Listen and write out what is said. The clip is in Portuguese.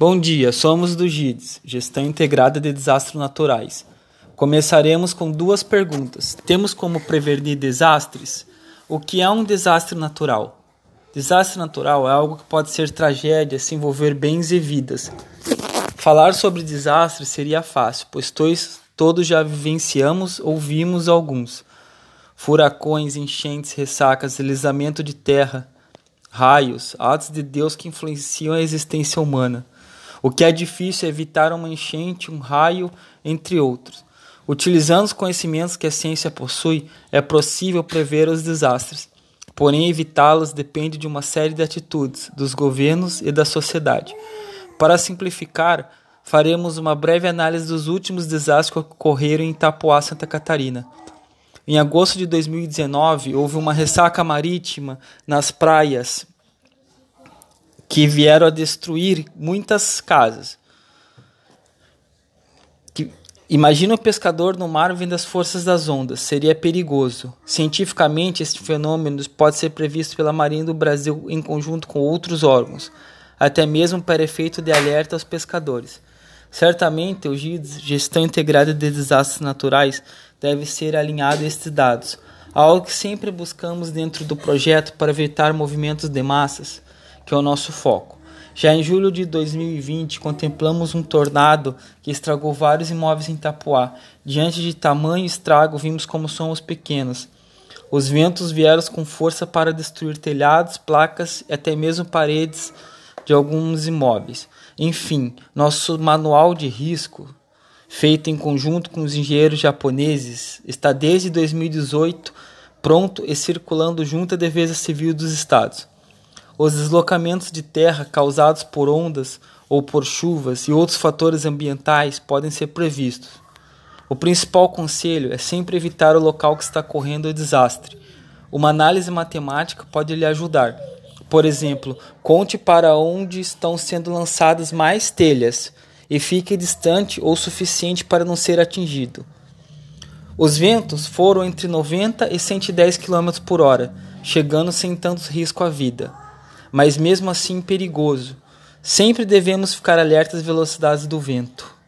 Bom dia, somos do GIDS, Gestão Integrada de Desastres Naturais. Começaremos com duas perguntas. Temos como prevenir desastres? O que é um desastre natural? Desastre natural é algo que pode ser tragédia se envolver bens e vidas. Falar sobre desastres seria fácil, pois todos já vivenciamos ou vimos alguns. Furacões, enchentes, ressacas, deslizamento de terra, raios, atos de Deus que influenciam a existência humana. O que é difícil é evitar uma enchente, um raio, entre outros. Utilizando os conhecimentos que a ciência possui, é possível prever os desastres. Porém, evitá-los depende de uma série de atitudes dos governos e da sociedade. Para simplificar, faremos uma breve análise dos últimos desastres que ocorreram em Itapuá, Santa Catarina. Em agosto de 2019, houve uma ressaca marítima nas praias que vieram a destruir muitas casas. Que, imagina o pescador no mar vendo as forças das ondas, seria perigoso. Cientificamente, este fenômeno pode ser previsto pela Marinha do Brasil em conjunto com outros órgãos, até mesmo para efeito de alerta aos pescadores. Certamente, o GIDS, Gestão Integrada de Desastres Naturais, deve ser alinhado a estes dados, algo que sempre buscamos dentro do projeto para evitar movimentos de massas que é o nosso foco. Já em julho de 2020, contemplamos um tornado que estragou vários imóveis em Itapuá. Diante de tamanho estrago, vimos como somos pequenos. Os ventos vieram com força para destruir telhados, placas e até mesmo paredes de alguns imóveis. Enfim, nosso manual de risco, feito em conjunto com os engenheiros japoneses, está desde 2018 pronto e circulando junto à Defesa Civil dos Estados. Os deslocamentos de terra causados por ondas ou por chuvas e outros fatores ambientais podem ser previstos. O principal conselho é sempre evitar o local que está correndo o desastre. Uma análise matemática pode lhe ajudar. Por exemplo, conte para onde estão sendo lançadas mais telhas e fique distante ou suficiente para não ser atingido. Os ventos foram entre 90 e 110 km por hora, chegando sem tanto risco à vida mas mesmo assim perigoso. Sempre devemos ficar alertas às velocidades do vento.